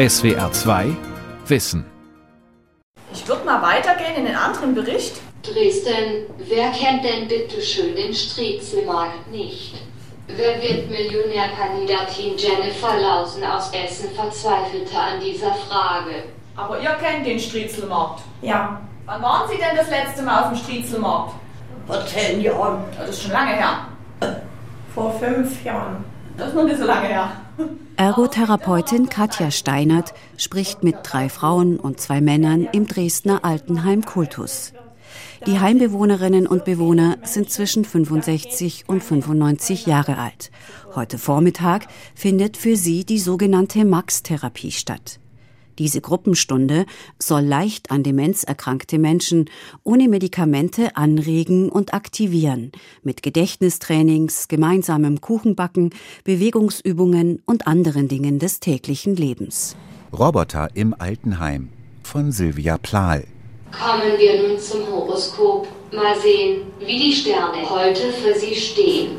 SWR 2 Wissen. Ich würde mal weitergehen in den anderen Bericht. Dresden, wer kennt denn bitte schön den Striezelmarkt nicht? Wer wird Millionärkandidatin Jennifer Lausen aus Essen verzweifelte an dieser Frage. Aber ihr kennt den Striezelmarkt. Ja. Wann waren Sie denn das letzte Mal auf dem Striezelmarkt? Vor zehn Jahren. Das ist schon lange her. Vor fünf Jahren. Das ist noch nicht so lange her. Ergotherapeutin Katja Steinert spricht mit drei Frauen und zwei Männern im Dresdner Altenheim Kultus. Die Heimbewohnerinnen und Bewohner sind zwischen 65 und 95 Jahre alt. Heute Vormittag findet für sie die sogenannte Max-Therapie statt. Diese Gruppenstunde soll leicht an Demenz erkrankte Menschen ohne Medikamente anregen und aktivieren, mit Gedächtnistrainings, gemeinsamem Kuchenbacken, Bewegungsübungen und anderen Dingen des täglichen Lebens. Roboter im Altenheim von Sylvia Plahl. Kommen wir nun zum Horoskop. Mal sehen, wie die Sterne heute für Sie stehen.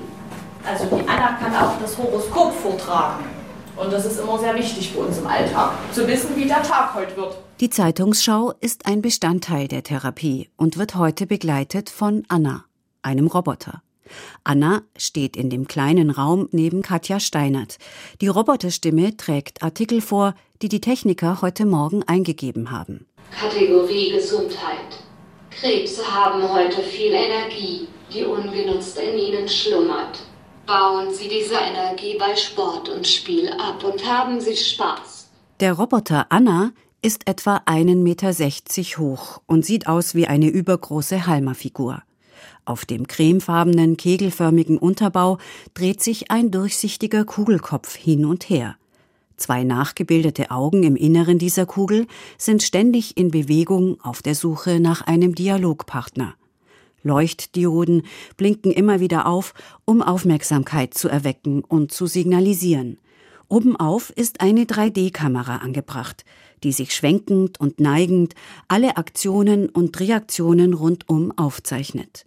Also die Anna kann auch das Horoskop vortragen. Und das ist immer sehr wichtig für uns im Alltag, zu wissen, wie der Tag heute wird. Die Zeitungsschau ist ein Bestandteil der Therapie und wird heute begleitet von Anna, einem Roboter. Anna steht in dem kleinen Raum neben Katja Steinert. Die Roboterstimme trägt Artikel vor, die die Techniker heute Morgen eingegeben haben. Kategorie Gesundheit. Krebse haben heute viel Energie, die ungenutzt in ihnen schlummert. Bauen Sie diese Energie bei Sport und Spiel ab und haben Sie Spaß. Der Roboter Anna ist etwa 1,60 Meter hoch und sieht aus wie eine übergroße Halma-Figur. Auf dem cremefarbenen, kegelförmigen Unterbau dreht sich ein durchsichtiger Kugelkopf hin und her. Zwei nachgebildete Augen im Inneren dieser Kugel sind ständig in Bewegung auf der Suche nach einem Dialogpartner. Leuchtdioden blinken immer wieder auf, um Aufmerksamkeit zu erwecken und zu signalisieren. Obenauf ist eine 3D-Kamera angebracht, die sich schwenkend und neigend alle Aktionen und Reaktionen rundum aufzeichnet.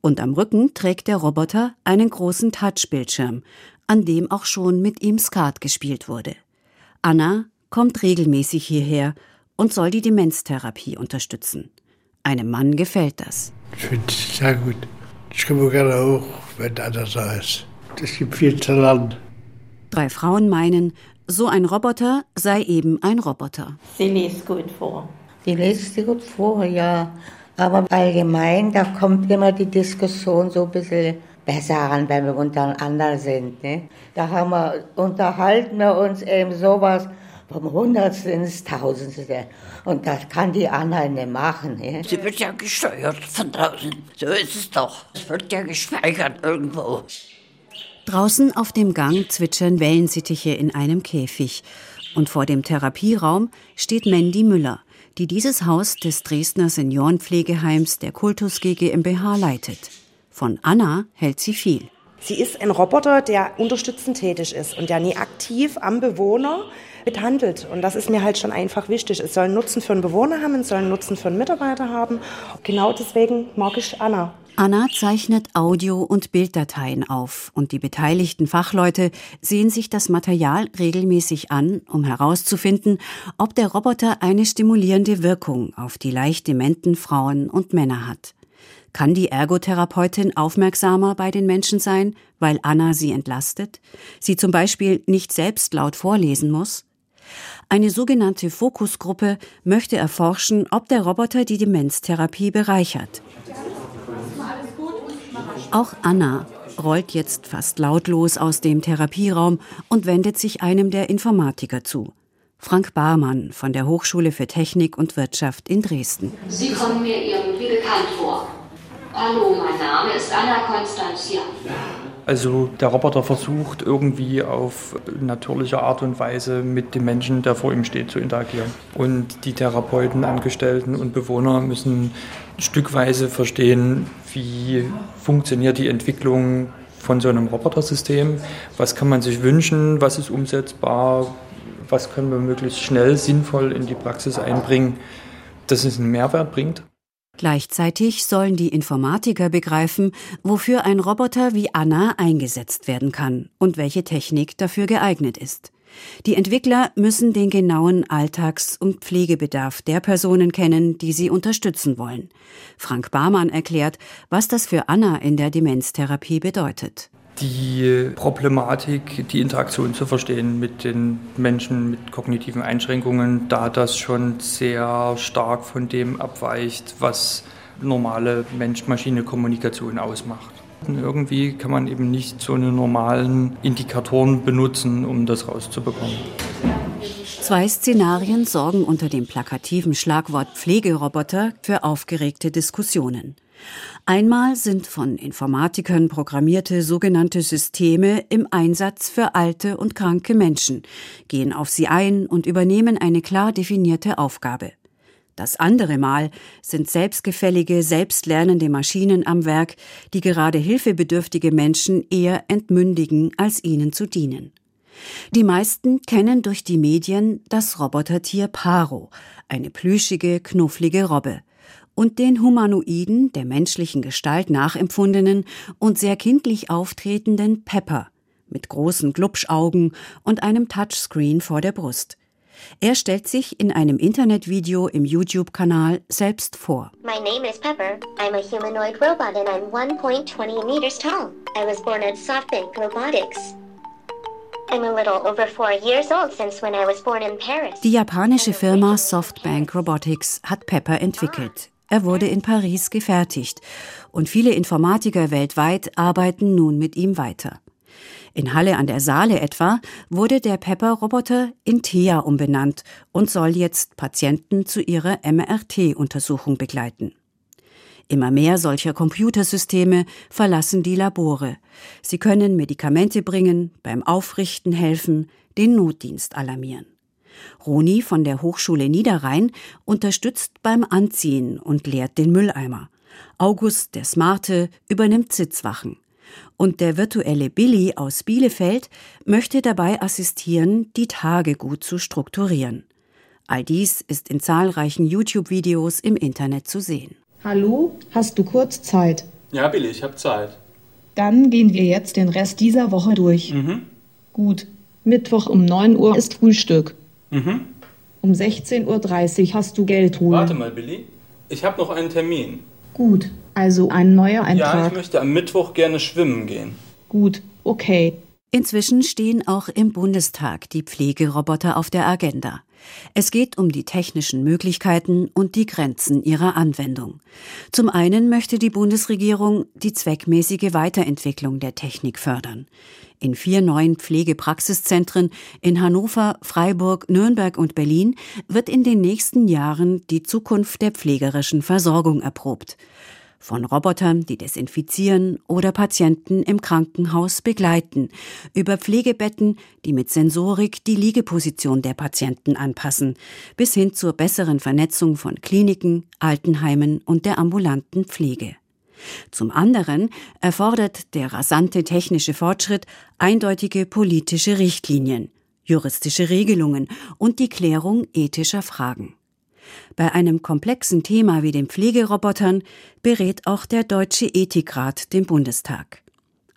Und am Rücken trägt der Roboter einen großen Touchbildschirm, an dem auch schon mit ihm Skat gespielt wurde. Anna kommt regelmäßig hierher und soll die Demenztherapie unterstützen. Einem Mann gefällt das. Ich finde es sehr gut. Ich komme gerne hoch, wenn einer da ist. Es gibt viel zu lernen. Drei Frauen meinen, so ein Roboter sei eben ein Roboter. Sie liest gut vor. Die liest sie gut vor, ja. Aber allgemein, da kommt immer die Diskussion so ein bisschen besser an, wenn wir untereinander sind. Ne? Da haben wir, unterhalten wir uns eben sowas vom Hundertstel ins Tausendste. Und das kann die Anna nicht machen. Ne? Sie wird ja gesteuert von draußen. So ist es doch. Es wird ja gespeichert irgendwo. Draußen auf dem Gang zwitschern Wellensittiche in einem Käfig. Und vor dem Therapieraum steht Mandy Müller, die dieses Haus des Dresdner Seniorenpflegeheims der Kultus GmbH leitet. Von Anna hält sie viel. Sie ist ein Roboter, der unterstützend tätig ist und der nie aktiv am Bewohner mithandelt. Und das ist mir halt schon einfach wichtig. Es soll einen Nutzen für einen Bewohner haben, es soll einen Nutzen für einen Mitarbeiter haben. Genau deswegen mag ich Anna. Anna zeichnet Audio- und Bilddateien auf und die beteiligten Fachleute sehen sich das Material regelmäßig an, um herauszufinden, ob der Roboter eine stimulierende Wirkung auf die leicht dementen Frauen und Männer hat. Kann die Ergotherapeutin aufmerksamer bei den Menschen sein, weil Anna sie entlastet? Sie zum Beispiel nicht selbst laut vorlesen muss? Eine sogenannte Fokusgruppe möchte erforschen, ob der Roboter die Demenztherapie bereichert. Auch Anna rollt jetzt fast lautlos aus dem Therapieraum und wendet sich einem der Informatiker zu. Frank Barmann von der Hochschule für Technik und Wirtschaft in Dresden. Sie kommen mir irgendwie bekannt vor. Hallo, mein Name ist Anna Konstantia. Also der Roboter versucht irgendwie auf natürliche Art und Weise mit dem Menschen, der vor ihm steht, zu interagieren. Und die Therapeuten, Angestellten und Bewohner müssen stückweise verstehen, wie funktioniert die Entwicklung von so einem Robotersystem, was kann man sich wünschen, was ist umsetzbar, was können wir möglichst schnell sinnvoll in die Praxis einbringen, dass es einen Mehrwert bringt. Gleichzeitig sollen die Informatiker begreifen, wofür ein Roboter wie Anna eingesetzt werden kann und welche Technik dafür geeignet ist. Die Entwickler müssen den genauen Alltags- und Pflegebedarf der Personen kennen, die sie unterstützen wollen. Frank Barmann erklärt, was das für Anna in der Demenztherapie bedeutet die Problematik, die Interaktion zu verstehen mit den Menschen mit kognitiven Einschränkungen, da das schon sehr stark von dem abweicht, was normale Mensch-Maschine-Kommunikation ausmacht. Und irgendwie kann man eben nicht so eine normalen Indikatoren benutzen, um das rauszubekommen. Zwei Szenarien sorgen unter dem plakativen Schlagwort Pflegeroboter für aufgeregte Diskussionen. Einmal sind von Informatikern programmierte sogenannte Systeme im Einsatz für alte und kranke Menschen, gehen auf sie ein und übernehmen eine klar definierte Aufgabe. Das andere Mal sind selbstgefällige, selbstlernende Maschinen am Werk, die gerade hilfebedürftige Menschen eher entmündigen, als ihnen zu dienen. Die meisten kennen durch die Medien das Robotertier Paro, eine plüschige, knufflige Robbe und den Humanoiden, der menschlichen Gestalt nachempfundenen und sehr kindlich auftretenden Pepper mit großen Glubschaugen und einem Touchscreen vor der Brust. Er stellt sich in einem Internetvideo im YouTube-Kanal selbst vor. My name is Pepper. I'm a humanoid robot and I'm 1.20 meters tall. I was born at SoftBank Robotics. I'm a little over four years old since when I was born in Paris. Die japanische Firma Softbank Robotics hat Pepper entwickelt. Er wurde in Paris gefertigt und viele Informatiker weltweit arbeiten nun mit ihm weiter. In Halle an der Saale etwa wurde der Pepper-Roboter in Thea umbenannt und soll jetzt Patienten zu ihrer MRT-Untersuchung begleiten. Immer mehr solcher Computersysteme verlassen die Labore. Sie können Medikamente bringen, beim Aufrichten helfen, den Notdienst alarmieren. Roni von der Hochschule Niederrhein unterstützt beim Anziehen und leert den Mülleimer. August, der Smarte, übernimmt Sitzwachen. Und der virtuelle Billy aus Bielefeld möchte dabei assistieren, die Tage gut zu strukturieren. All dies ist in zahlreichen YouTube-Videos im Internet zu sehen. Hallo, hast du kurz Zeit? Ja, Billy, ich habe Zeit. Dann gehen wir jetzt den Rest dieser Woche durch. Mhm. Gut. Mittwoch um 9 Uhr ist Frühstück. Mhm. Um 16.30 Uhr hast du Geld holen. Warte mal, Billy. Ich habe noch einen Termin. Gut, also ein neuer Eintrag. Ja, ich möchte am Mittwoch gerne schwimmen gehen. Gut, okay. Inzwischen stehen auch im Bundestag die Pflegeroboter auf der Agenda. Es geht um die technischen Möglichkeiten und die Grenzen ihrer Anwendung. Zum einen möchte die Bundesregierung die zweckmäßige Weiterentwicklung der Technik fördern. In vier neuen Pflegepraxiszentren in Hannover, Freiburg, Nürnberg und Berlin wird in den nächsten Jahren die Zukunft der pflegerischen Versorgung erprobt von Robotern, die desinfizieren oder Patienten im Krankenhaus begleiten, über Pflegebetten, die mit Sensorik die Liegeposition der Patienten anpassen, bis hin zur besseren Vernetzung von Kliniken, Altenheimen und der ambulanten Pflege. Zum anderen erfordert der rasante technische Fortschritt eindeutige politische Richtlinien, juristische Regelungen und die Klärung ethischer Fragen. Bei einem komplexen Thema wie den Pflegerobotern berät auch der Deutsche Ethikrat den Bundestag.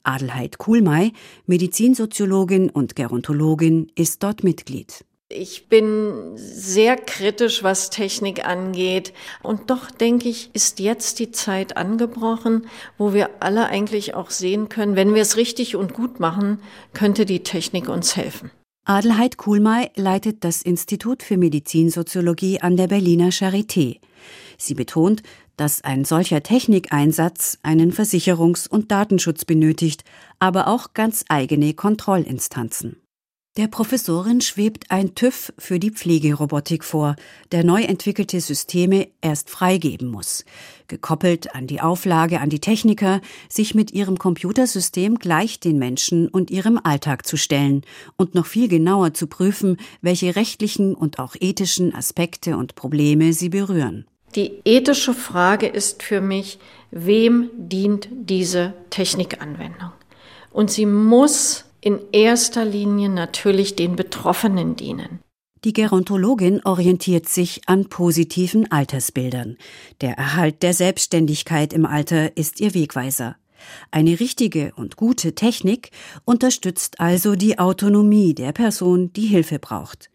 Adelheid Kuhlmei, Medizinsoziologin und Gerontologin, ist dort Mitglied. Ich bin sehr kritisch, was Technik angeht. Und doch denke ich, ist jetzt die Zeit angebrochen, wo wir alle eigentlich auch sehen können, wenn wir es richtig und gut machen, könnte die Technik uns helfen. Adelheid Kuhlmei leitet das Institut für Medizinsoziologie an der Berliner Charité. Sie betont, dass ein solcher Technikeinsatz einen Versicherungs- und Datenschutz benötigt, aber auch ganz eigene Kontrollinstanzen. Der Professorin schwebt ein TÜV für die Pflegerobotik vor, der neu entwickelte Systeme erst freigeben muss. Gekoppelt an die Auflage an die Techniker, sich mit ihrem Computersystem gleich den Menschen und ihrem Alltag zu stellen und noch viel genauer zu prüfen, welche rechtlichen und auch ethischen Aspekte und Probleme sie berühren. Die ethische Frage ist für mich, wem dient diese Technikanwendung? Und sie muss in erster Linie natürlich den Betroffenen dienen. Die Gerontologin orientiert sich an positiven Altersbildern. Der Erhalt der Selbstständigkeit im Alter ist ihr Wegweiser. Eine richtige und gute Technik unterstützt also die Autonomie der Person, die Hilfe braucht.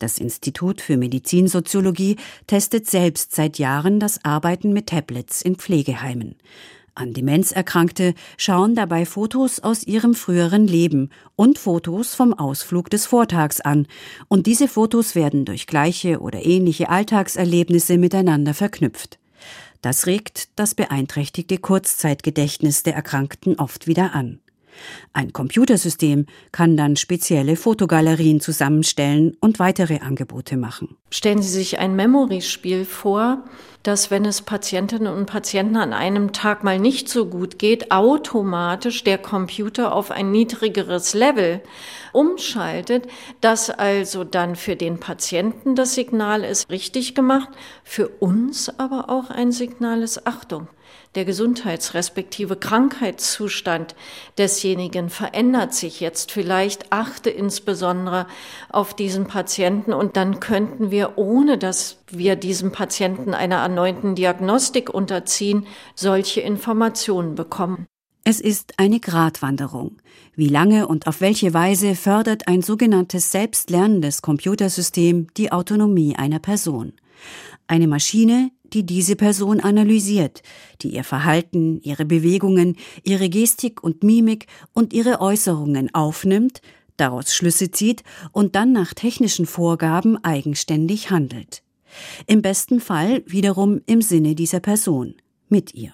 Das Institut für Medizinsoziologie testet selbst seit Jahren das Arbeiten mit Tablets in Pflegeheimen. An Demenzerkrankte schauen dabei Fotos aus ihrem früheren Leben und Fotos vom Ausflug des Vortags an, und diese Fotos werden durch gleiche oder ähnliche Alltagserlebnisse miteinander verknüpft. Das regt das beeinträchtigte Kurzzeitgedächtnis der Erkrankten oft wieder an. Ein Computersystem kann dann spezielle Fotogalerien zusammenstellen und weitere Angebote machen. Stellen Sie sich ein Memory-Spiel vor, dass wenn es Patientinnen und Patienten an einem Tag mal nicht so gut geht, automatisch der Computer auf ein niedrigeres Level umschaltet, dass also dann für den Patienten das Signal ist richtig gemacht, für uns aber auch ein Signal ist Achtung der Gesundheits- respektive Krankheitszustand desjenigen verändert sich jetzt. Vielleicht achte insbesondere auf diesen Patienten und dann könnten wir, ohne dass wir diesem Patienten einer erneuten Diagnostik unterziehen, solche Informationen bekommen. Es ist eine Gratwanderung. Wie lange und auf welche Weise fördert ein sogenanntes selbstlernendes Computersystem die Autonomie einer Person? Eine Maschine, die diese Person analysiert, die ihr Verhalten, ihre Bewegungen, ihre Gestik und Mimik und ihre Äußerungen aufnimmt, daraus Schlüsse zieht und dann nach technischen Vorgaben eigenständig handelt. Im besten Fall wiederum im Sinne dieser Person, mit ihr.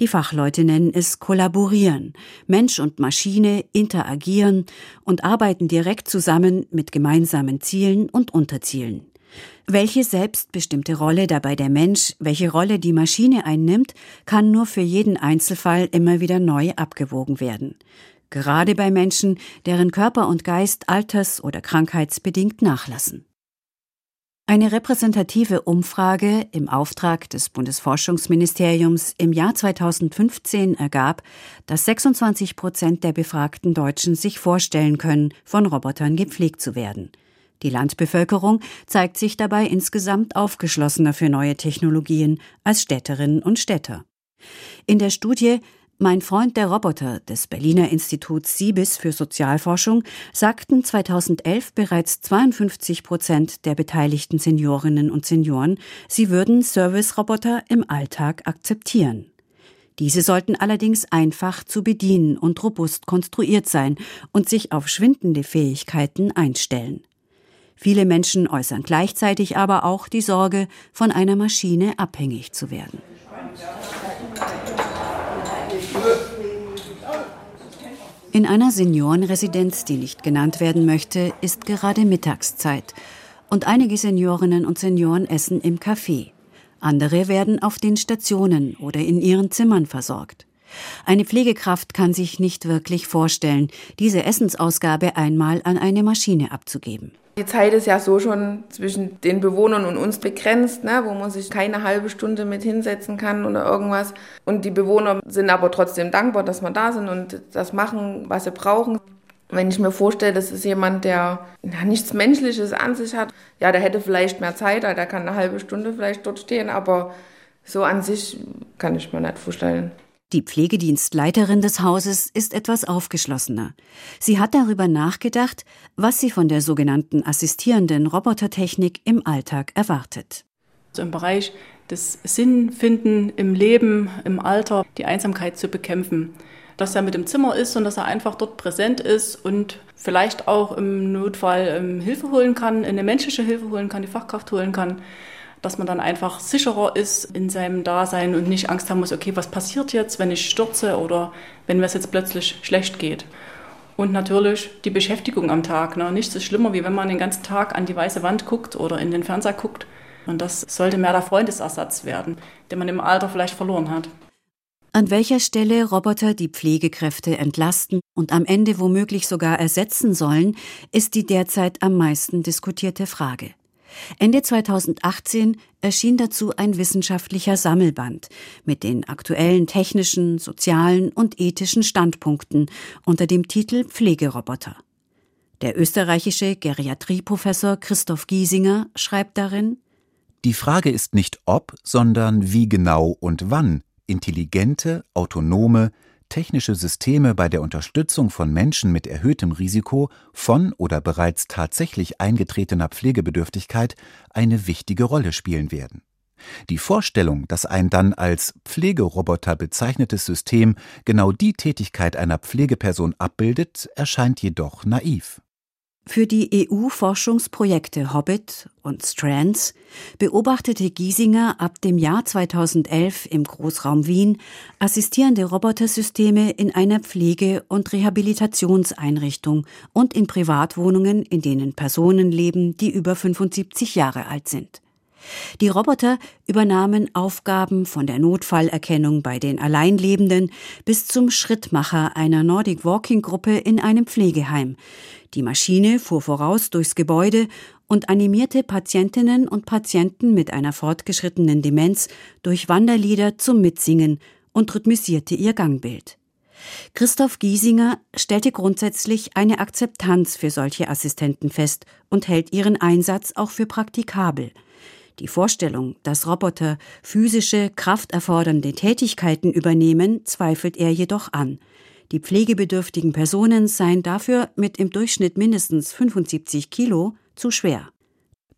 Die Fachleute nennen es Kollaborieren. Mensch und Maschine interagieren und arbeiten direkt zusammen mit gemeinsamen Zielen und Unterzielen. Welche selbstbestimmte Rolle dabei der Mensch, welche Rolle die Maschine einnimmt, kann nur für jeden Einzelfall immer wieder neu abgewogen werden. Gerade bei Menschen, deren Körper und Geist alters- oder krankheitsbedingt nachlassen. Eine repräsentative Umfrage im Auftrag des Bundesforschungsministeriums im Jahr 2015 ergab, dass 26 Prozent der befragten Deutschen sich vorstellen können, von Robotern gepflegt zu werden. Die Landbevölkerung zeigt sich dabei insgesamt aufgeschlossener für neue Technologien als Städterinnen und Städter. In der Studie Mein Freund der Roboter des Berliner Instituts Siebis für Sozialforschung sagten 2011 bereits 52 Prozent der beteiligten Seniorinnen und Senioren, sie würden Service-Roboter im Alltag akzeptieren. Diese sollten allerdings einfach zu bedienen und robust konstruiert sein und sich auf schwindende Fähigkeiten einstellen. Viele Menschen äußern gleichzeitig aber auch die Sorge, von einer Maschine abhängig zu werden. In einer Seniorenresidenz, die nicht genannt werden möchte, ist gerade Mittagszeit und einige Seniorinnen und Senioren essen im Café. Andere werden auf den Stationen oder in ihren Zimmern versorgt. Eine Pflegekraft kann sich nicht wirklich vorstellen, diese Essensausgabe einmal an eine Maschine abzugeben. Die Zeit ist ja so schon zwischen den Bewohnern und uns begrenzt, ne, wo man sich keine halbe Stunde mit hinsetzen kann oder irgendwas. Und die Bewohner sind aber trotzdem dankbar, dass wir da sind und das machen, was sie brauchen. Wenn ich mir vorstelle, das ist jemand, der ja, nichts Menschliches an sich hat, ja, der hätte vielleicht mehr Zeit, der kann eine halbe Stunde vielleicht dort stehen, aber so an sich kann ich mir nicht vorstellen. Die Pflegedienstleiterin des Hauses ist etwas aufgeschlossener. Sie hat darüber nachgedacht, was sie von der sogenannten assistierenden Robotertechnik im Alltag erwartet. Also Im Bereich des Sinnfinden im Leben, im Alter, die Einsamkeit zu bekämpfen. Dass er mit im Zimmer ist und dass er einfach dort präsent ist und vielleicht auch im Notfall ähm, Hilfe holen kann, eine menschliche Hilfe holen kann, die Fachkraft holen kann dass man dann einfach sicherer ist in seinem Dasein und nicht Angst haben muss, okay, was passiert jetzt, wenn ich stürze oder wenn mir es jetzt plötzlich schlecht geht. Und natürlich die Beschäftigung am Tag. Ne? Nichts ist schlimmer, wie wenn man den ganzen Tag an die weiße Wand guckt oder in den Fernseher guckt. Und das sollte mehr der Freundesersatz werden, den man im Alter vielleicht verloren hat. An welcher Stelle Roboter die Pflegekräfte entlasten und am Ende womöglich sogar ersetzen sollen, ist die derzeit am meisten diskutierte Frage. Ende 2018 erschien dazu ein wissenschaftlicher Sammelband mit den aktuellen technischen, sozialen und ethischen Standpunkten unter dem Titel Pflegeroboter. Der österreichische Geriatrieprofessor Christoph Giesinger schreibt darin Die Frage ist nicht ob, sondern wie genau und wann intelligente, autonome, technische Systeme bei der Unterstützung von Menschen mit erhöhtem Risiko von oder bereits tatsächlich eingetretener Pflegebedürftigkeit eine wichtige Rolle spielen werden. Die Vorstellung, dass ein dann als Pflegeroboter bezeichnetes System genau die Tätigkeit einer Pflegeperson abbildet, erscheint jedoch naiv. Für die EU-Forschungsprojekte Hobbit und Strands beobachtete Giesinger ab dem Jahr 2011 im Großraum Wien assistierende Robotersysteme in einer Pflege- und Rehabilitationseinrichtung und in Privatwohnungen, in denen Personen leben, die über 75 Jahre alt sind. Die Roboter übernahmen Aufgaben von der Notfallerkennung bei den Alleinlebenden bis zum Schrittmacher einer Nordic Walking Gruppe in einem Pflegeheim. Die Maschine fuhr voraus durchs Gebäude und animierte Patientinnen und Patienten mit einer fortgeschrittenen Demenz durch Wanderlieder zum Mitsingen und rhythmisierte ihr Gangbild. Christoph Giesinger stellte grundsätzlich eine Akzeptanz für solche Assistenten fest und hält ihren Einsatz auch für praktikabel. Die Vorstellung, dass Roboter physische, krafterfordernde Tätigkeiten übernehmen, zweifelt er jedoch an. Die pflegebedürftigen Personen seien dafür mit im Durchschnitt mindestens 75 Kilo zu schwer.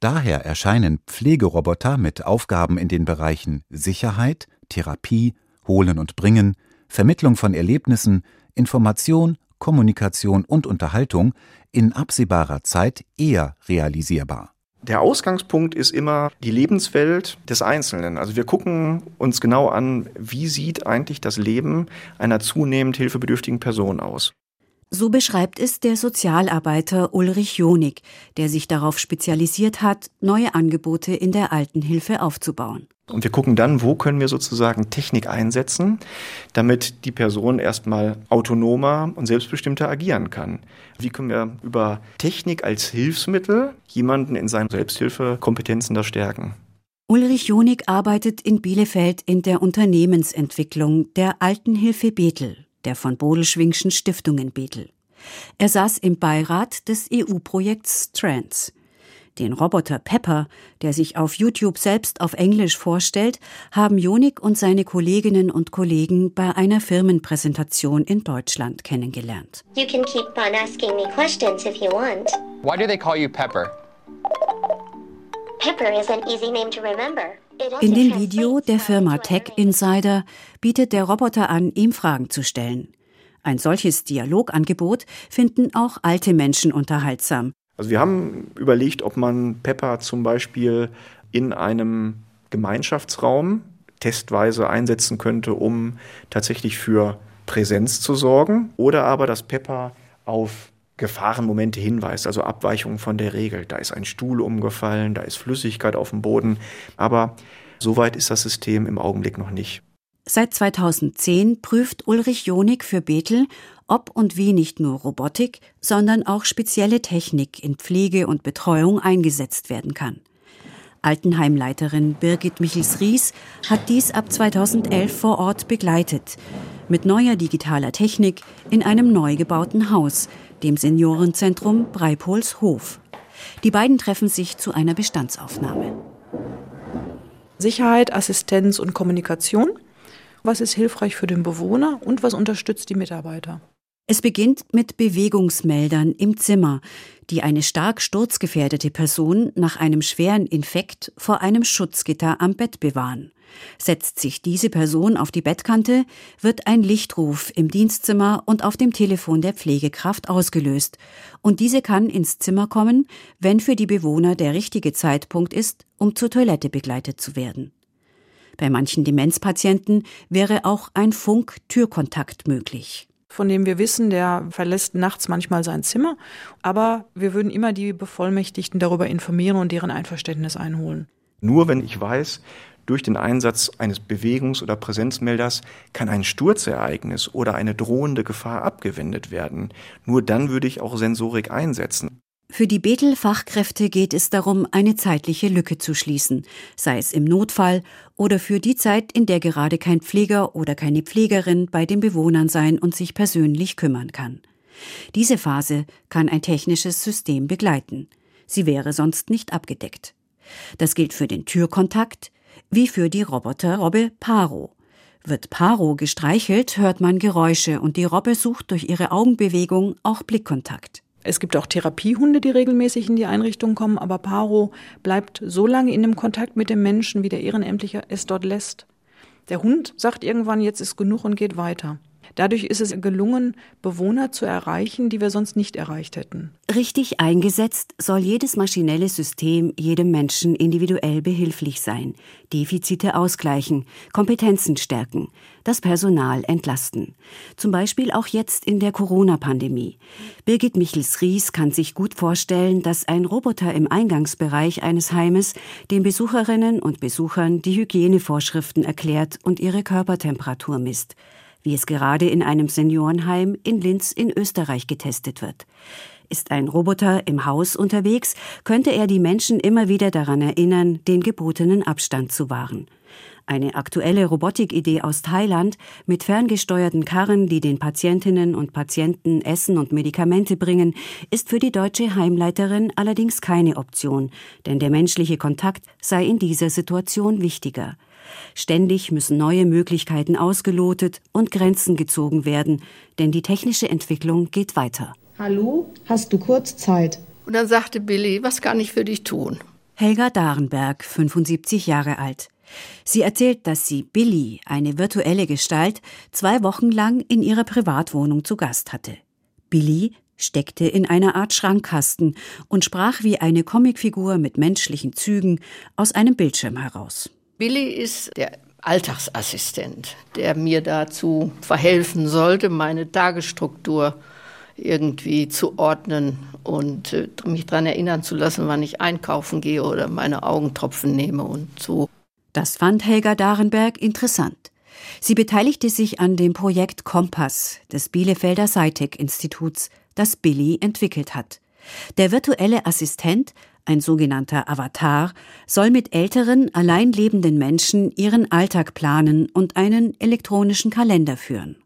Daher erscheinen Pflegeroboter mit Aufgaben in den Bereichen Sicherheit, Therapie, Holen und Bringen, Vermittlung von Erlebnissen, Information, Kommunikation und Unterhaltung in absehbarer Zeit eher realisierbar. Der Ausgangspunkt ist immer die Lebenswelt des Einzelnen. Also wir gucken uns genau an, wie sieht eigentlich das Leben einer zunehmend hilfebedürftigen Person aus. So beschreibt es der Sozialarbeiter Ulrich Jonig, der sich darauf spezialisiert hat, neue Angebote in der Altenhilfe aufzubauen. Und wir gucken dann, wo können wir sozusagen Technik einsetzen, damit die Person erstmal autonomer und selbstbestimmter agieren kann. Wie können wir über Technik als Hilfsmittel jemanden in seinen Selbsthilfekompetenzen da stärken? Ulrich Jonig arbeitet in Bielefeld in der Unternehmensentwicklung der Altenhilfe Bethel, der von Bodelschwingschen Stiftung in Bethel. Er saß im Beirat des EU-Projekts Trans. Den Roboter Pepper, der sich auf YouTube selbst auf Englisch vorstellt, haben Jonik und seine Kolleginnen und Kollegen bei einer Firmenpräsentation in Deutschland kennengelernt. You can keep on asking me questions if you want. Why do they call you Pepper? Pepper is an easy name to remember. Also In dem Video der Firma Tech Insider bietet der Roboter an, ihm Fragen zu stellen. Ein solches Dialogangebot finden auch alte Menschen unterhaltsam. Also wir haben überlegt, ob man Pepper zum Beispiel in einem Gemeinschaftsraum testweise einsetzen könnte, um tatsächlich für Präsenz zu sorgen, oder aber dass Pepper auf Gefahrenmomente hinweist, also Abweichungen von der Regel. Da ist ein Stuhl umgefallen, da ist Flüssigkeit auf dem Boden, aber soweit ist das System im Augenblick noch nicht. Seit 2010 prüft Ulrich Jonig für Bethel, ob und wie nicht nur Robotik, sondern auch spezielle Technik in Pflege und Betreuung eingesetzt werden kann. Altenheimleiterin Birgit Michels-Ries hat dies ab 2011 vor Ort begleitet. Mit neuer digitaler Technik in einem neu gebauten Haus, dem Seniorenzentrum Breipolshof. Die beiden treffen sich zu einer Bestandsaufnahme. Sicherheit, Assistenz und Kommunikation. Was ist hilfreich für den Bewohner und was unterstützt die Mitarbeiter? Es beginnt mit Bewegungsmeldern im Zimmer, die eine stark sturzgefährdete Person nach einem schweren Infekt vor einem Schutzgitter am Bett bewahren. Setzt sich diese Person auf die Bettkante, wird ein Lichtruf im Dienstzimmer und auf dem Telefon der Pflegekraft ausgelöst, und diese kann ins Zimmer kommen, wenn für die Bewohner der richtige Zeitpunkt ist, um zur Toilette begleitet zu werden. Bei manchen Demenzpatienten wäre auch ein Funk-Türkontakt möglich von dem wir wissen, der verlässt nachts manchmal sein Zimmer. Aber wir würden immer die Bevollmächtigten darüber informieren und deren Einverständnis einholen. Nur wenn ich weiß, durch den Einsatz eines Bewegungs- oder Präsenzmelders kann ein Sturzereignis oder eine drohende Gefahr abgewendet werden. Nur dann würde ich auch Sensorik einsetzen. Für die Bethel-Fachkräfte geht es darum, eine zeitliche Lücke zu schließen, sei es im Notfall oder für die Zeit, in der gerade kein Pfleger oder keine Pflegerin bei den Bewohnern sein und sich persönlich kümmern kann. Diese Phase kann ein technisches System begleiten. Sie wäre sonst nicht abgedeckt. Das gilt für den Türkontakt wie für die Roboterrobbe Paro. Wird Paro gestreichelt, hört man Geräusche und die Robbe sucht durch ihre Augenbewegung auch Blickkontakt. Es gibt auch Therapiehunde, die regelmäßig in die Einrichtung kommen, aber Paro bleibt so lange in dem Kontakt mit dem Menschen, wie der Ehrenämtliche es dort lässt. Der Hund sagt irgendwann, jetzt ist genug und geht weiter. Dadurch ist es gelungen, Bewohner zu erreichen, die wir sonst nicht erreicht hätten. Richtig eingesetzt soll jedes maschinelle System jedem Menschen individuell behilflich sein, Defizite ausgleichen, Kompetenzen stärken, das Personal entlasten. Zum Beispiel auch jetzt in der Corona-Pandemie. Birgit Michels-Ries kann sich gut vorstellen, dass ein Roboter im Eingangsbereich eines Heimes den Besucherinnen und Besuchern die Hygienevorschriften erklärt und ihre Körpertemperatur misst wie es gerade in einem Seniorenheim in Linz in Österreich getestet wird. Ist ein Roboter im Haus unterwegs, könnte er die Menschen immer wieder daran erinnern, den gebotenen Abstand zu wahren. Eine aktuelle Robotikidee aus Thailand mit ferngesteuerten Karren, die den Patientinnen und Patienten Essen und Medikamente bringen, ist für die deutsche Heimleiterin allerdings keine Option, denn der menschliche Kontakt sei in dieser Situation wichtiger. Ständig müssen neue Möglichkeiten ausgelotet und Grenzen gezogen werden, denn die technische Entwicklung geht weiter. Hallo, hast du kurz Zeit? Und dann sagte Billy, was kann ich für dich tun? Helga Darenberg, 75 Jahre alt. Sie erzählt, dass sie Billy, eine virtuelle Gestalt, zwei Wochen lang in ihrer Privatwohnung zu Gast hatte. Billy steckte in einer Art Schrankkasten und sprach wie eine Comicfigur mit menschlichen Zügen aus einem Bildschirm heraus. Billy ist der Alltagsassistent, der mir dazu verhelfen sollte, meine Tagesstruktur irgendwie zu ordnen und äh, mich daran erinnern zu lassen, wann ich einkaufen gehe oder meine Augentropfen nehme und so. Das fand Helga Darenberg interessant. Sie beteiligte sich an dem Projekt Kompass des Bielefelder SciTech-Instituts, das Billy entwickelt hat. Der virtuelle Assistent ein sogenannter Avatar, soll mit älteren, allein lebenden Menschen ihren Alltag planen und einen elektronischen Kalender führen.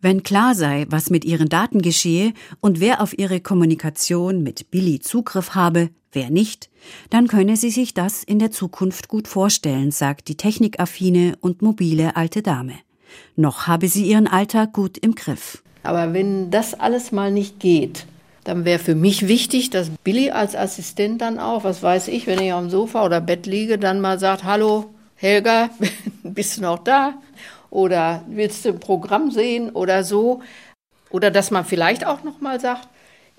Wenn klar sei, was mit ihren Daten geschehe und wer auf ihre Kommunikation mit Billy Zugriff habe, wer nicht, dann könne sie sich das in der Zukunft gut vorstellen, sagt die technikaffine und mobile alte Dame. Noch habe sie ihren Alltag gut im Griff. Aber wenn das alles mal nicht geht, dann wäre für mich wichtig, dass Billy als Assistent dann auch, was weiß ich, wenn ich auf dem Sofa oder Bett liege, dann mal sagt, hallo Helga, bist du noch da? Oder willst du ein Programm sehen oder so? Oder dass man vielleicht auch noch mal sagt,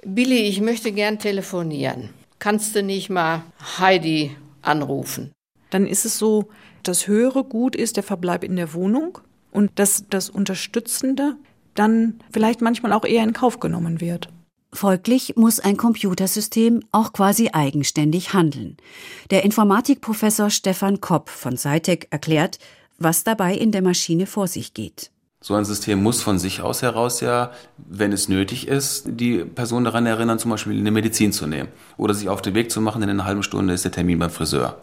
Billy, ich möchte gern telefonieren. Kannst du nicht mal Heidi anrufen? Dann ist es so, das höhere Gut ist der Verbleib in der Wohnung und dass das Unterstützende dann vielleicht manchmal auch eher in Kauf genommen wird. Folglich muss ein Computersystem auch quasi eigenständig handeln. Der Informatikprofessor Stefan Kopp von SciTech erklärt, was dabei in der Maschine vor sich geht. So ein System muss von sich aus heraus ja, wenn es nötig ist, die Person daran erinnern, zum Beispiel eine Medizin zu nehmen oder sich auf den Weg zu machen, denn in einer halben Stunde ist der Termin beim Friseur.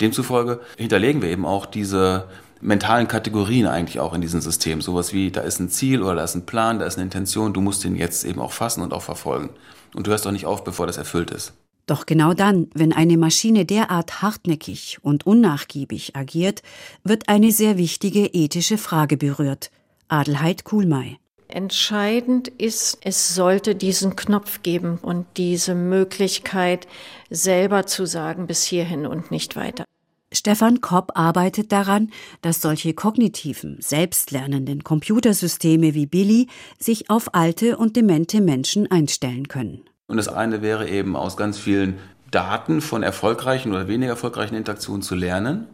Demzufolge hinterlegen wir eben auch diese mentalen Kategorien eigentlich auch in diesem System. Sowas wie, da ist ein Ziel oder da ist ein Plan, da ist eine Intention, du musst den jetzt eben auch fassen und auch verfolgen. Und du hörst doch nicht auf, bevor das erfüllt ist. Doch genau dann, wenn eine Maschine derart hartnäckig und unnachgiebig agiert, wird eine sehr wichtige ethische Frage berührt. Adelheid Kuhlmei. Entscheidend ist, es sollte diesen Knopf geben und diese Möglichkeit, selber zu sagen, bis hierhin und nicht weiter. Stefan Kopp arbeitet daran, dass solche kognitiven, selbstlernenden Computersysteme wie Billy sich auf alte und demente Menschen einstellen können. Und das eine wäre eben aus ganz vielen Daten von erfolgreichen oder weniger erfolgreichen Interaktionen zu lernen,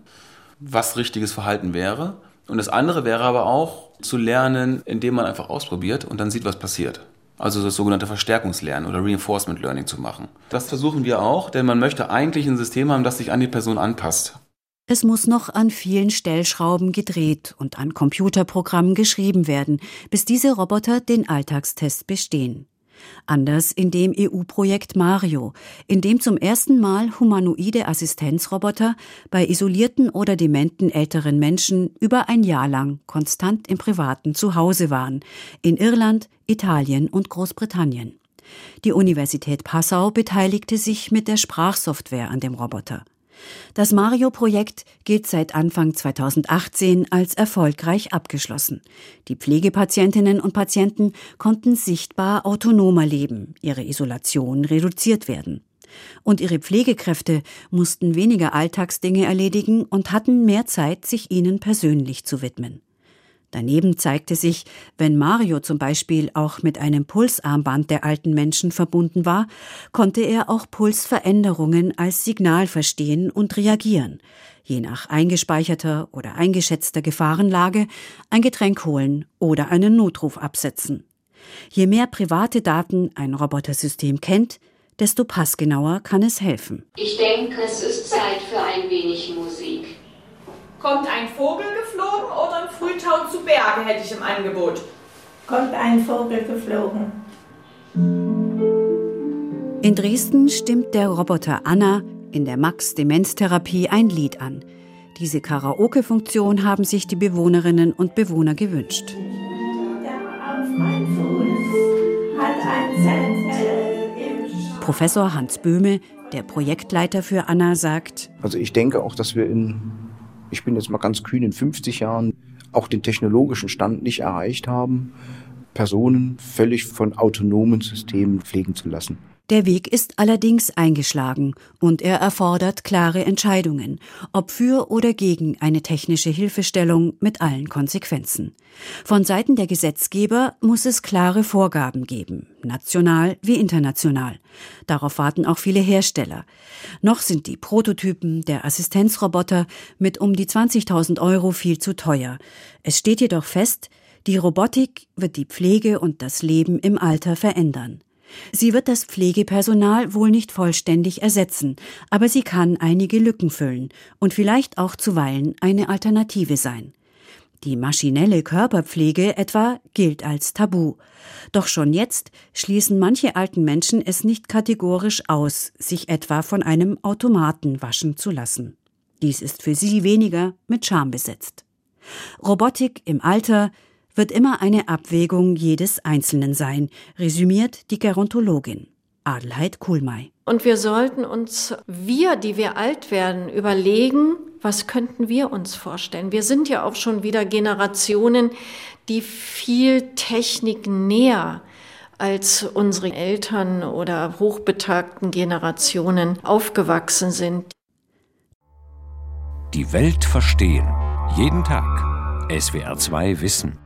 was richtiges Verhalten wäre. Und das andere wäre aber auch zu lernen, indem man einfach ausprobiert und dann sieht, was passiert. Also das sogenannte Verstärkungslernen oder Reinforcement Learning zu machen. Das versuchen wir auch, denn man möchte eigentlich ein System haben, das sich an die Person anpasst. Es muss noch an vielen Stellschrauben gedreht und an Computerprogrammen geschrieben werden, bis diese Roboter den Alltagstest bestehen. Anders in dem EU-Projekt Mario, in dem zum ersten Mal humanoide Assistenzroboter bei isolierten oder dementen älteren Menschen über ein Jahr lang konstant im privaten Zuhause waren, in Irland, Italien und Großbritannien. Die Universität Passau beteiligte sich mit der Sprachsoftware an dem Roboter. Das Mario-Projekt gilt seit Anfang 2018 als erfolgreich abgeschlossen. Die Pflegepatientinnen und Patienten konnten sichtbar autonomer leben, ihre Isolation reduziert werden. Und ihre Pflegekräfte mussten weniger Alltagsdinge erledigen und hatten mehr Zeit, sich ihnen persönlich zu widmen. Daneben zeigte sich, wenn Mario zum Beispiel auch mit einem Pulsarmband der alten Menschen verbunden war, konnte er auch Pulsveränderungen als Signal verstehen und reagieren, je nach eingespeicherter oder eingeschätzter Gefahrenlage ein Getränk holen oder einen Notruf absetzen. Je mehr private Daten ein Robotersystem kennt, desto passgenauer kann es helfen. Ich denke, es ist Zeit für ein wenig Musik. Kommt ein Vogel geflogen oder ein Frühtau zu Berge hätte ich im Angebot. Kommt ein Vogel geflogen. In Dresden stimmt der Roboter Anna in der Max-Demenztherapie ein Lied an. Diese Karaoke-Funktion haben sich die Bewohnerinnen und Bewohner gewünscht. Auf mein Fuß hat ein Zettel im Professor Hans Böhme, der Projektleiter für Anna, sagt, Also ich denke auch, dass wir in, ich bin jetzt mal ganz kühn, in 50 Jahren auch den technologischen Stand nicht erreicht haben, Personen völlig von autonomen Systemen pflegen zu lassen. Der Weg ist allerdings eingeschlagen und er erfordert klare Entscheidungen, ob für oder gegen eine technische Hilfestellung mit allen Konsequenzen. Von Seiten der Gesetzgeber muss es klare Vorgaben geben, national wie international. Darauf warten auch viele Hersteller. Noch sind die Prototypen der Assistenzroboter mit um die 20.000 Euro viel zu teuer. Es steht jedoch fest, die Robotik wird die Pflege und das Leben im Alter verändern. Sie wird das Pflegepersonal wohl nicht vollständig ersetzen, aber sie kann einige Lücken füllen und vielleicht auch zuweilen eine Alternative sein. Die maschinelle Körperpflege etwa gilt als Tabu. Doch schon jetzt schließen manche alten Menschen es nicht kategorisch aus, sich etwa von einem Automaten waschen zu lassen. Dies ist für sie weniger mit Scham besetzt. Robotik im Alter wird immer eine Abwägung jedes Einzelnen sein, resümiert die Gerontologin Adelheid Kuhlmei. Und wir sollten uns, wir, die wir alt werden, überlegen, was könnten wir uns vorstellen? Wir sind ja auch schon wieder Generationen, die viel Technik näher als unsere Eltern oder hochbetagten Generationen aufgewachsen sind. Die Welt verstehen. Jeden Tag. SWR2 Wissen.